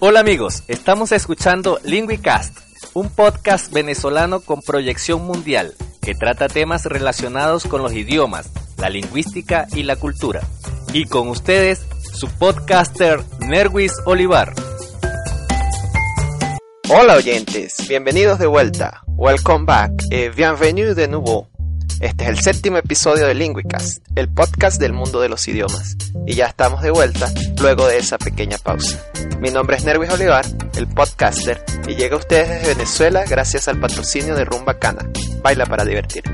Hola amigos, estamos escuchando LingüiCast, un podcast venezolano con proyección mundial que trata temas relacionados con los idiomas, la lingüística y la cultura. Y con ustedes, su podcaster Nerwis Olivar. Hola oyentes, bienvenidos de vuelta. Welcome back et bienvenue de nuevo. Este es el séptimo episodio de Linguicast, el podcast del mundo de los idiomas. Y ya estamos de vuelta luego de esa pequeña pausa. Mi nombre es Nervis Olivar, el podcaster, y llega a ustedes desde Venezuela gracias al patrocinio de Rumba Cana. Baila para divertirte.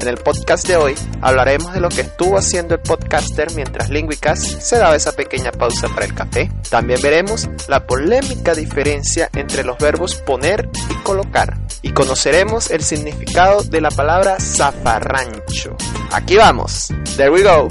En el podcast de hoy hablaremos de lo que estuvo haciendo el podcaster mientras Linguicast se daba esa pequeña pausa para el café. También veremos la polémica diferencia entre los verbos poner colocar. Y conoceremos el significado de la palabra zafarrancho. Aquí vamos. There we go.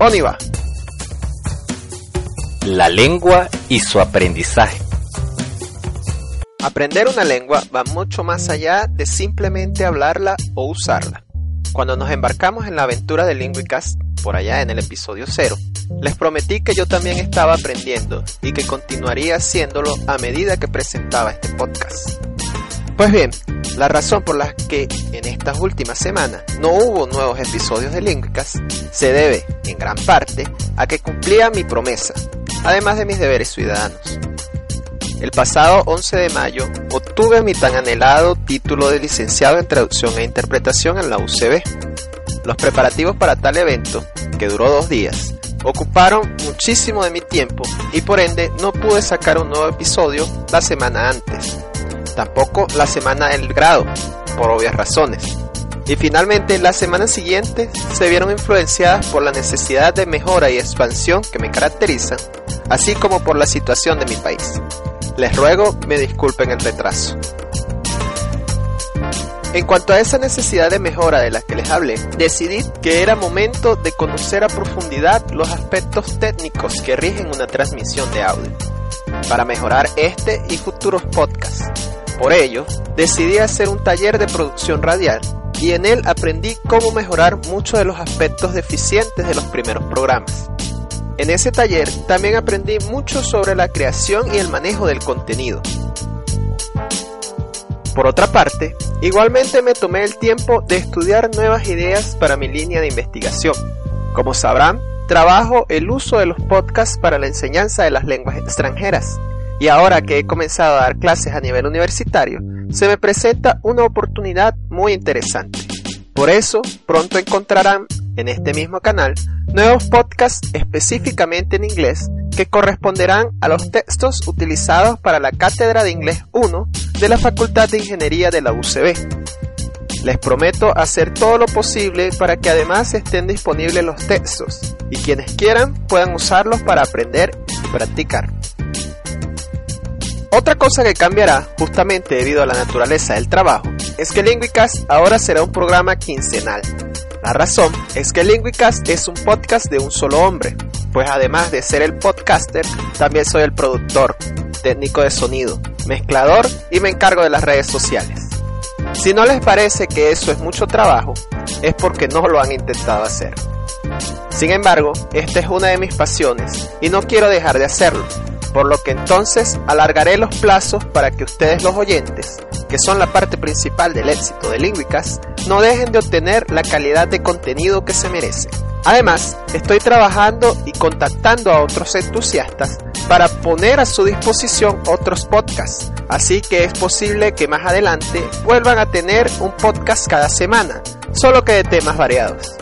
Oniva. La lengua y su aprendizaje. Aprender una lengua va mucho más allá de simplemente hablarla o usarla. Cuando nos embarcamos en la aventura de Linguicast, por allá en el episodio 0, les prometí que yo también estaba aprendiendo y que continuaría haciéndolo a medida que presentaba este podcast. Pues bien, la razón por la que en estas últimas semanas no hubo nuevos episodios de Linguicast se debe, en gran parte, a que cumplía mi promesa, además de mis deberes ciudadanos. El pasado 11 de mayo obtuve mi tan anhelado título de licenciado en traducción e interpretación en la UCB. Los preparativos para tal evento, que duró dos días, ocuparon muchísimo de mi tiempo y por ende no pude sacar un nuevo episodio la semana antes. Tampoco la semana del grado, por obvias razones. Y finalmente la semana siguiente se vieron influenciadas por la necesidad de mejora y expansión que me caracterizan, así como por la situación de mi país. Les ruego me disculpen el retraso. En cuanto a esa necesidad de mejora de la que les hablé, decidí que era momento de conocer a profundidad los aspectos técnicos que rigen una transmisión de audio, para mejorar este y futuros podcasts. Por ello, decidí hacer un taller de producción radial y en él aprendí cómo mejorar muchos de los aspectos deficientes de los primeros programas. En ese taller también aprendí mucho sobre la creación y el manejo del contenido. Por otra parte, igualmente me tomé el tiempo de estudiar nuevas ideas para mi línea de investigación. Como sabrán, trabajo el uso de los podcasts para la enseñanza de las lenguas extranjeras. Y ahora que he comenzado a dar clases a nivel universitario, se me presenta una oportunidad muy interesante. Por eso, pronto encontrarán en este mismo canal nuevos podcasts específicamente en inglés que corresponderán a los textos utilizados para la Cátedra de Inglés 1 de la Facultad de Ingeniería de la UCB. Les prometo hacer todo lo posible para que además estén disponibles los textos y quienes quieran puedan usarlos para aprender y practicar. Otra cosa que cambiará, justamente debido a la naturaleza del trabajo, es que Linguicast ahora será un programa quincenal. La razón es que Linguicast es un podcast de un solo hombre, pues además de ser el podcaster, también soy el productor, técnico de sonido, mezclador y me encargo de las redes sociales. Si no les parece que eso es mucho trabajo, es porque no lo han intentado hacer. Sin embargo, esta es una de mis pasiones y no quiero dejar de hacerlo, por lo que entonces alargaré los plazos para que ustedes los oyentes, que son la parte principal del éxito de Linguicast, no dejen de obtener la calidad de contenido que se merece. Además, estoy trabajando y contactando a otros entusiastas para poner a su disposición otros podcasts, así que es posible que más adelante vuelvan a tener un podcast cada semana, solo que de temas variados.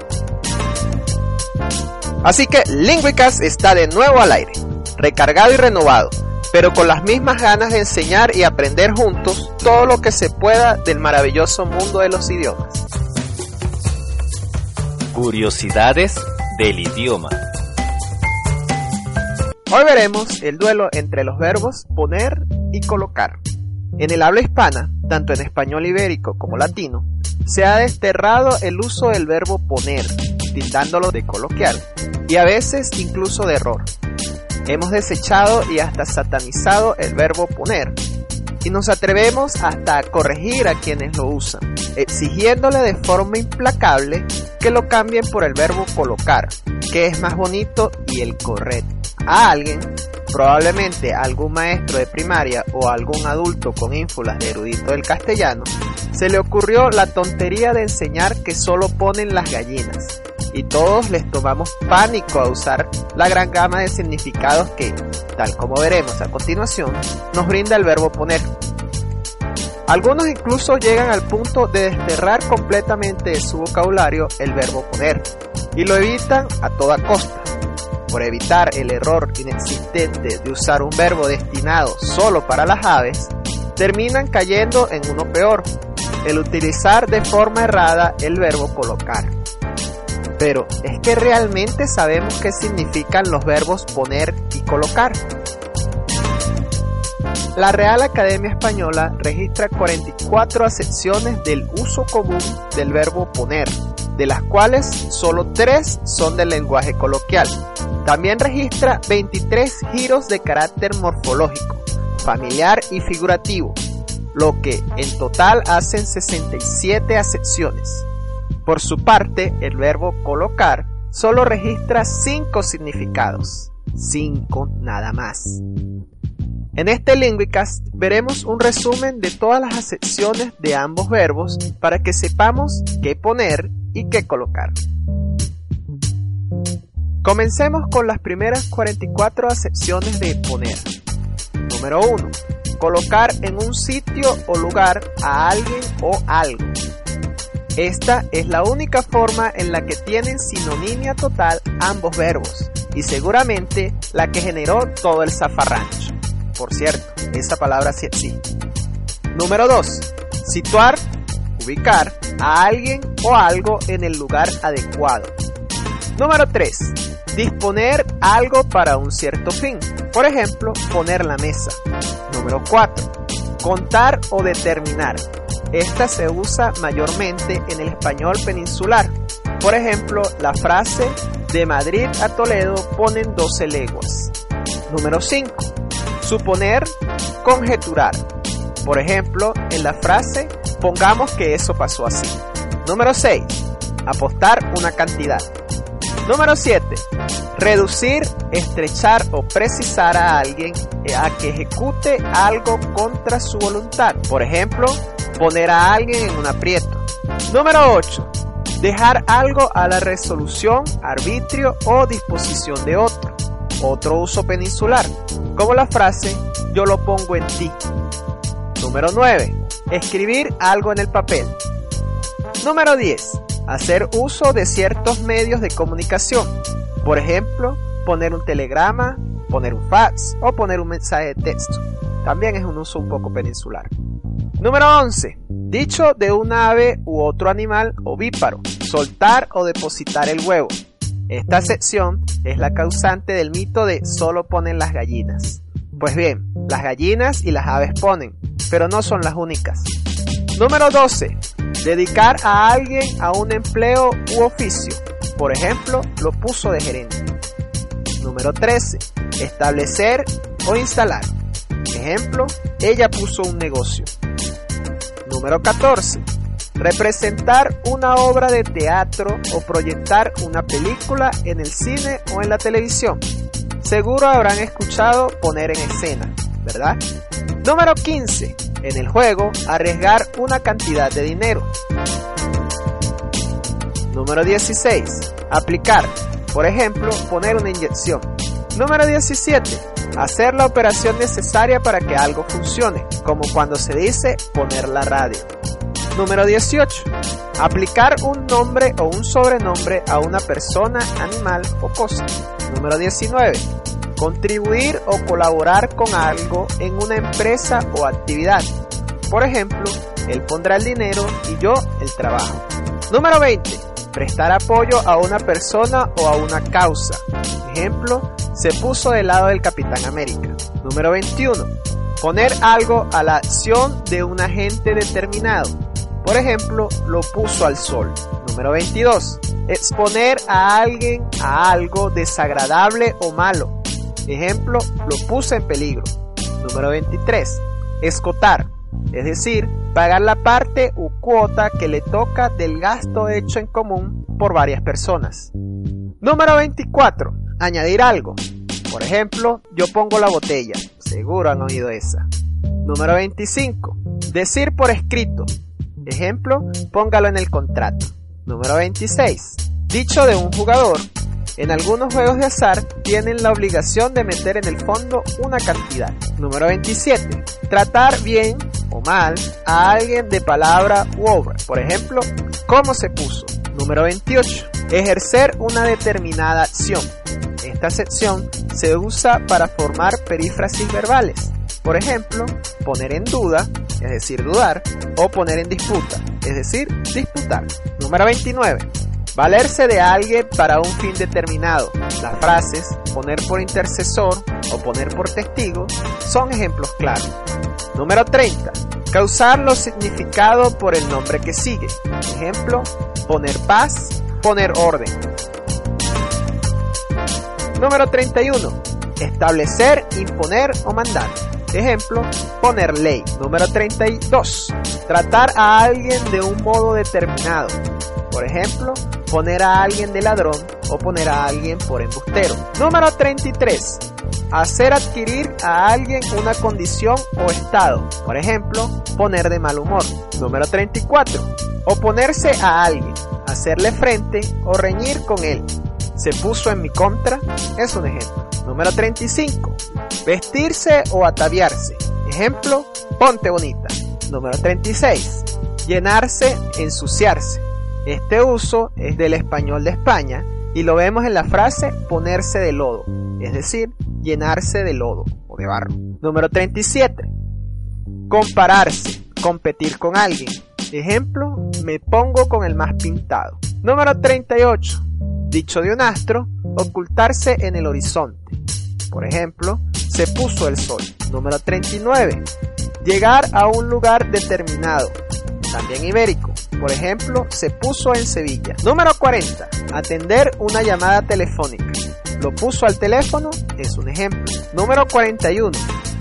Así que Linguicast está de nuevo al aire recargado y renovado, pero con las mismas ganas de enseñar y aprender juntos todo lo que se pueda del maravilloso mundo de los idiomas. Curiosidades del idioma. Hoy veremos el duelo entre los verbos poner y colocar. En el habla hispana, tanto en español ibérico como latino, se ha desterrado el uso del verbo poner, tildándolo de coloquial, y a veces incluso de error. Hemos desechado y hasta satanizado el verbo poner, y nos atrevemos hasta a corregir a quienes lo usan, exigiéndole de forma implacable que lo cambien por el verbo colocar, que es más bonito y el correcto. A alguien, probablemente algún maestro de primaria o algún adulto con ínfulas de erudito del castellano, se le ocurrió la tontería de enseñar que solo ponen las gallinas, y todos les tomamos pánico a usar la gran gama de significados que, tal como veremos a continuación, nos brinda el verbo poner. Algunos incluso llegan al punto de desterrar completamente de su vocabulario el verbo poner y lo evitan a toda costa. Por evitar el error inexistente de usar un verbo destinado solo para las aves, terminan cayendo en uno peor, el utilizar de forma errada el verbo colocar. Pero, ¿es que realmente sabemos qué significan los verbos poner y colocar? La Real Academia Española registra 44 acepciones del uso común del verbo poner, de las cuales solo 3 son del lenguaje coloquial. También registra 23 giros de carácter morfológico, familiar y figurativo, lo que en total hacen 67 acepciones. Por su parte, el verbo colocar solo registra 5 significados, 5 nada más. En este Linguicast veremos un resumen de todas las acepciones de ambos verbos para que sepamos qué poner y qué colocar. Comencemos con las primeras 44 acepciones de poner. Número 1. Colocar en un sitio o lugar a alguien o algo. Esta es la única forma en la que tienen sinonimia total ambos verbos y seguramente la que generó todo el zafarrancho. Por cierto, esa palabra sí. Número 2. Situar, ubicar a alguien o algo en el lugar adecuado. Número 3. Disponer algo para un cierto fin. Por ejemplo, poner la mesa. Número 4. Contar o determinar. Esta se usa mayormente en el español peninsular. Por ejemplo, la frase de Madrid a Toledo ponen 12 leguas. Número 5 Suponer, conjeturar. Por ejemplo, en la frase, pongamos que eso pasó así. Número 6. Apostar una cantidad. Número 7. Reducir, estrechar o precisar a alguien a que ejecute algo contra su voluntad. Por ejemplo, poner a alguien en un aprieto. Número 8. Dejar algo a la resolución, arbitrio o disposición de otro. Otro uso peninsular como la frase yo lo pongo en ti. Número 9. Escribir algo en el papel. Número 10. Hacer uso de ciertos medios de comunicación. Por ejemplo, poner un telegrama, poner un fax o poner un mensaje de texto. También es un uso un poco peninsular. Número 11. Dicho de un ave u otro animal ovíparo. Soltar o depositar el huevo. Esta sección es la causante del mito de solo ponen las gallinas. Pues bien, las gallinas y las aves ponen, pero no son las únicas. Número 12. Dedicar a alguien a un empleo u oficio. Por ejemplo, lo puso de gerente. Número 13. Establecer o instalar. Ejemplo, ella puso un negocio. Número 14 representar una obra de teatro o proyectar una película en el cine o en la televisión. Seguro habrán escuchado poner en escena, ¿verdad? Número 15. En el juego, arriesgar una cantidad de dinero. Número 16. Aplicar. Por ejemplo, poner una inyección. Número 17. Hacer la operación necesaria para que algo funcione, como cuando se dice poner la radio. Número 18. Aplicar un nombre o un sobrenombre a una persona, animal o cosa. Número 19. Contribuir o colaborar con algo en una empresa o actividad. Por ejemplo, él pondrá el dinero y yo el trabajo. Número 20. Prestar apoyo a una persona o a una causa. Ejemplo, se puso del lado del Capitán América. Número 21. Poner algo a la acción de un agente determinado. Por ejemplo, lo puso al sol. Número 22. Exponer a alguien a algo desagradable o malo. Ejemplo, lo puso en peligro. Número 23. Escotar. Es decir, pagar la parte u cuota que le toca del gasto hecho en común por varias personas. Número 24. Añadir algo. Por ejemplo, yo pongo la botella. Seguro han oído esa. Número 25. Decir por escrito. Ejemplo, póngalo en el contrato. Número 26. Dicho de un jugador. En algunos juegos de azar tienen la obligación de meter en el fondo una cantidad. Número 27. Tratar bien o mal a alguien de palabra u obra. Por ejemplo, ¿cómo se puso? Número 28. Ejercer una determinada acción. Esta sección se usa para formar perífrasis verbales. Por ejemplo, poner en duda, es decir, dudar, o poner en disputa, es decir, disputar. Número 29. Valerse de alguien para un fin determinado. Las frases poner por intercesor o poner por testigo son ejemplos claros. Número 30. Causar lo significado por el nombre que sigue. Ejemplo, poner paz, poner orden. Número 31. Establecer, imponer o mandar. Ejemplo, poner ley. Número 32. Tratar a alguien de un modo determinado. Por ejemplo, poner a alguien de ladrón o poner a alguien por embustero. Número 33. Hacer adquirir a alguien una condición o estado. Por ejemplo, poner de mal humor. Número 34. Oponerse a alguien. Hacerle frente o reñir con él. Se puso en mi contra es un ejemplo. Número 35. Vestirse o ataviarse. Ejemplo, ponte bonita. Número 36. Llenarse, ensuciarse. Este uso es del español de España y lo vemos en la frase ponerse de lodo, es decir, llenarse de lodo o de barro. Número 37. Compararse, competir con alguien. Ejemplo, me pongo con el más pintado. Número 38. Dicho de un astro, ocultarse en el horizonte. Por ejemplo, se puso el sol. Número 39. Llegar a un lugar determinado. También ibérico. Por ejemplo, se puso en Sevilla. Número 40. Atender una llamada telefónica. Lo puso al teléfono es un ejemplo. Número 41.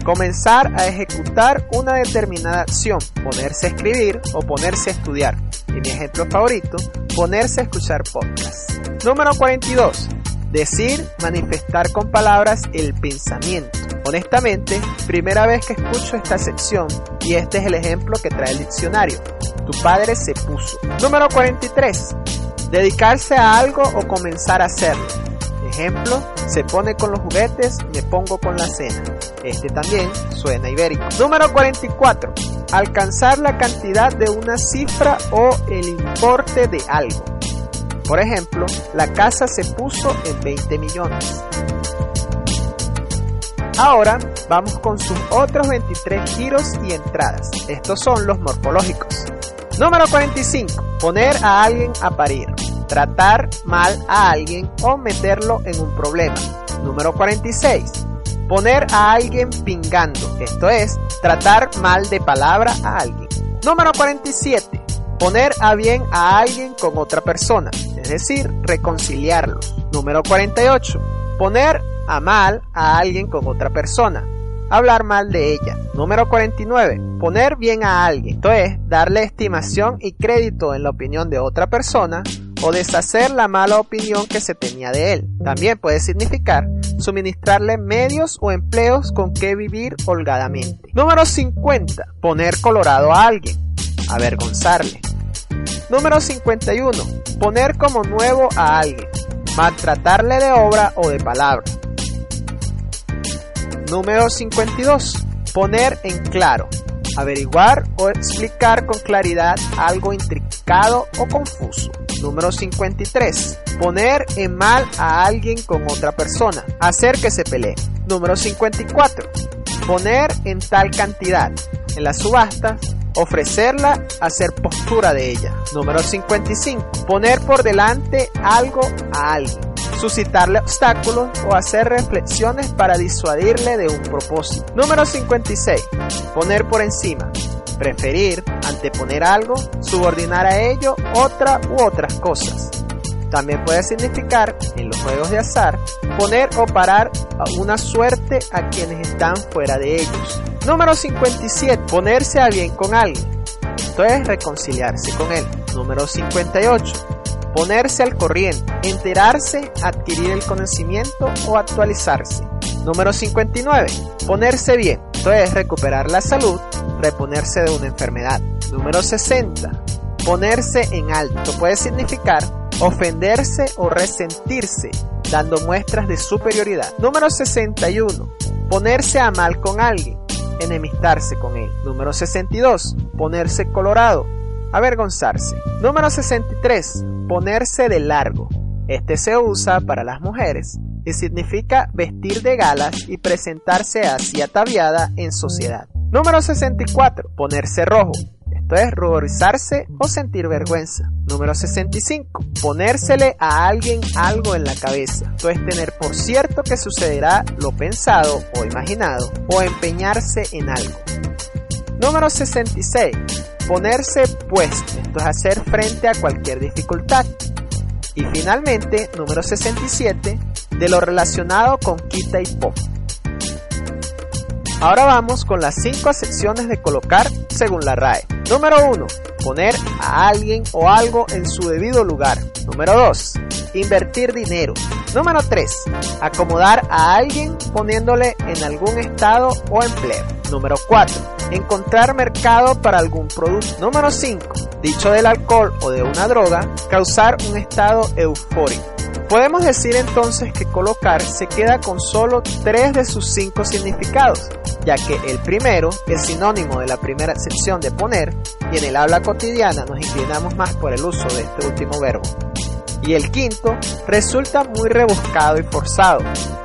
Comenzar a ejecutar una determinada acción. Ponerse a escribir o ponerse a estudiar. Y mi ejemplo favorito, ponerse a escuchar podcast. Número 42. Decir, manifestar con palabras el pensamiento. Honestamente, primera vez que escucho esta sección y este es el ejemplo que trae el diccionario. Tu padre se puso. Número 43. Dedicarse a algo o comenzar a hacerlo. Ejemplo, se pone con los juguetes, me pongo con la cena. Este también suena ibérico. Número 44. Alcanzar la cantidad de una cifra o el importe de algo. Por ejemplo, la casa se puso en 20 millones. Ahora vamos con sus otros 23 giros y entradas. Estos son los morfológicos. Número 45. Poner a alguien a parir. Tratar mal a alguien o meterlo en un problema. Número 46. Poner a alguien pingando. Esto es, tratar mal de palabra a alguien. Número 47. Poner a bien a alguien con otra persona. Es decir, reconciliarlos. Número 48. Poner a mal a alguien con otra persona. Hablar mal de ella. Número 49. Poner bien a alguien. Esto es, darle estimación y crédito en la opinión de otra persona o deshacer la mala opinión que se tenía de él. También puede significar suministrarle medios o empleos con que vivir holgadamente. Número 50. Poner colorado a alguien. Avergonzarle. Número 51. Poner como nuevo a alguien. Maltratarle de obra o de palabra. Número 52. Poner en claro. Averiguar o explicar con claridad algo intricado o confuso. Número 53. Poner en mal a alguien con otra persona. Hacer que se pelee. Número 54. Poner en tal cantidad. En las subastas, ofrecerla, hacer postura de ella. Número 55. Poner por delante algo a alguien suscitarle obstáculos o hacer reflexiones para disuadirle de un propósito. Número 56. Poner por encima. Preferir, anteponer algo, subordinar a ello otra u otras cosas. También puede significar, en los juegos de azar, poner o parar a una suerte a quienes están fuera de ellos. Número 57. Ponerse a bien con alguien. Esto es reconciliarse con él. Número 58. Ponerse al corriente. Enterarse, adquirir el conocimiento o actualizarse. Número 59. Ponerse bien. Esto es recuperar la salud, reponerse de una enfermedad. Número 60. Ponerse en alto. Puede significar ofenderse o resentirse, dando muestras de superioridad. Número 61. Ponerse a mal con alguien, enemistarse con él. Número 62. Ponerse colorado, avergonzarse. Número 63. Ponerse de largo. Este se usa para las mujeres y significa vestir de galas y presentarse así ataviada en sociedad. Número 64. Ponerse rojo. Esto es ruborizarse o sentir vergüenza. Número 65. Ponérsele a alguien algo en la cabeza. Esto es tener por cierto que sucederá lo pensado o imaginado o empeñarse en algo. Número 66. Ponerse puesto. Esto es hacer frente a cualquier dificultad. Y finalmente, número 67, de lo relacionado con quita y pop. Ahora vamos con las 5 secciones de colocar según la RAE. Número 1. Poner a alguien o algo en su debido lugar. Número 2. Invertir dinero. Número 3. Acomodar a alguien poniéndole en algún estado o empleo. Número 4. Encontrar mercado para algún producto. Número 5. Dicho del alcohol o de una droga, causar un estado eufórico. Podemos decir entonces que colocar se queda con solo tres de sus cinco significados, ya que el primero es sinónimo de la primera sección de poner y en el habla cotidiana nos inclinamos más por el uso de este último verbo. Y el quinto resulta muy rebuscado y forzado,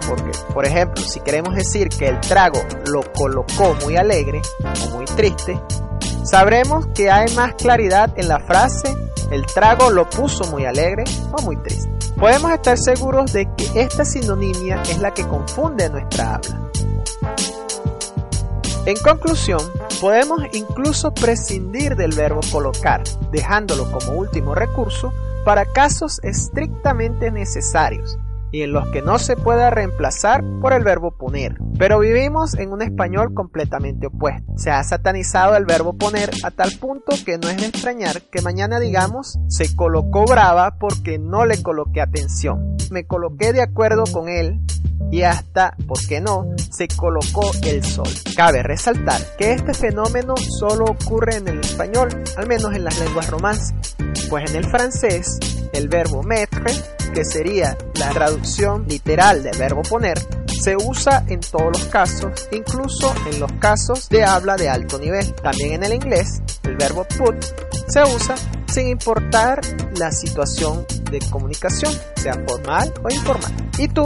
porque, por ejemplo, si queremos decir que el trago lo colocó muy alegre o muy triste, sabremos que hay más claridad en la frase el trago lo puso muy alegre o muy triste. Podemos estar seguros de que esta sinonimia es la que confunde nuestra habla. En conclusión, podemos incluso prescindir del verbo colocar, dejándolo como último recurso para casos estrictamente necesarios y en los que no se pueda reemplazar por el verbo poner. Pero vivimos en un español completamente opuesto. Se ha satanizado el verbo poner a tal punto que no es de extrañar que mañana digamos se colocó brava porque no le coloqué atención. Me coloqué de acuerdo con él y hasta, ¿por qué no?, se colocó el sol. Cabe resaltar que este fenómeno solo ocurre en el español, al menos en las lenguas romances, pues en el francés el verbo mettre, que sería la traducción literal del verbo poner, se usa en todos los casos, incluso en los casos de habla de alto nivel. También en el inglés, el verbo put se usa sin importar la situación de comunicación, sea formal o informal. ¿Y tú?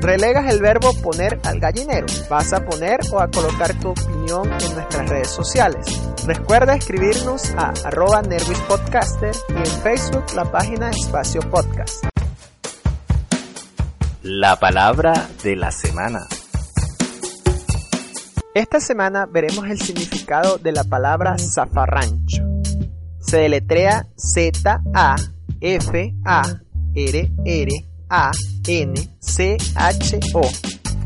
Relegas el verbo poner al gallinero. Vas a poner o a colocar tu opinión en nuestras redes sociales. Recuerda escribirnos a arroba nervispodcaster y en Facebook la página Espacio Podcast. La palabra de la semana. Esta semana veremos el significado de la palabra zafarrancho. Se deletrea Z-A-F-A-R-R-A-N-C-H-O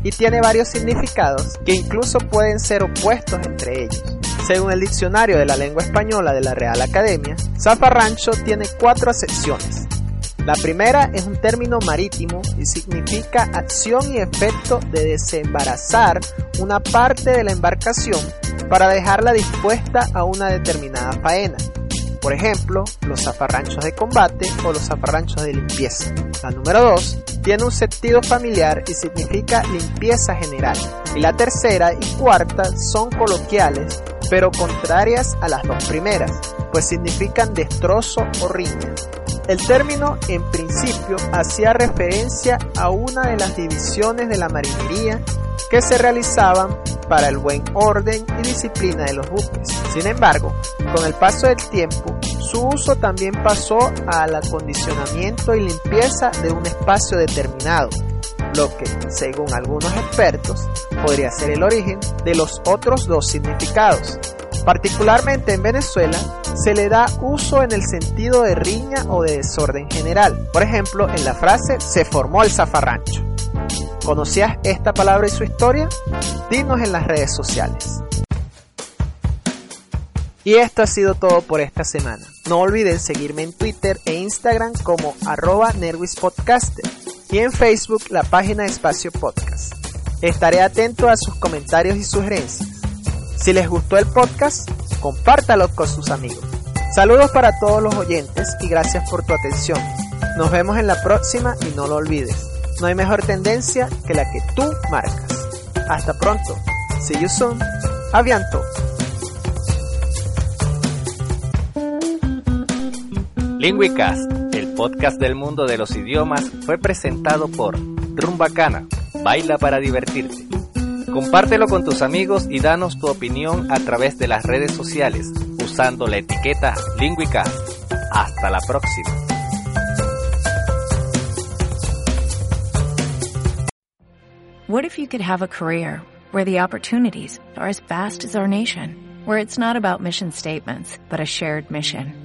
y tiene varios significados que incluso pueden ser opuestos entre ellos. Según el diccionario de la lengua española de la Real Academia, zafarrancho tiene cuatro acepciones. La primera es un término marítimo y significa acción y efecto de desembarazar una parte de la embarcación para dejarla dispuesta a una determinada faena. Por ejemplo, los zafarranchos de combate o los zafarranchos de limpieza. La número 2 tiene un sentido familiar y significa limpieza general. Y la tercera y cuarta son coloquiales, pero contrarias a las dos primeras, pues significan destrozo o riña. El término en principio hacía referencia a una de las divisiones de la marinería que se realizaban para el buen orden y disciplina de los buques. Sin embargo, con el paso del tiempo, su uso también pasó al acondicionamiento y limpieza de un espacio determinado, lo que, según algunos expertos, podría ser el origen de los otros dos significados. Particularmente en Venezuela, se le da uso en el sentido de riña o de desorden general. Por ejemplo, en la frase se formó el zafarrancho. ¿Conocías esta palabra y su historia? Dinos en las redes sociales. Y esto ha sido todo por esta semana. No olviden seguirme en Twitter e Instagram como arroba nerwispodcaster y en Facebook la página Espacio Podcast. Estaré atento a sus comentarios y sugerencias. Si les gustó el podcast, compártalo con sus amigos. Saludos para todos los oyentes y gracias por tu atención. Nos vemos en la próxima y no lo olvides. No hay mejor tendencia que la que tú marcas. Hasta pronto. See you soon. Avianto. Linguicast, el podcast del mundo de los idiomas, fue presentado por Rumbacana. Baila para divertirte. Compártelo con tus amigos y danos tu opinión a través de las redes sociales usando la etiqueta Lingüicast. Hasta la próxima. What if you could have a career where the opportunities are as vast as our nation, where it's not about mission statements, but a shared mission?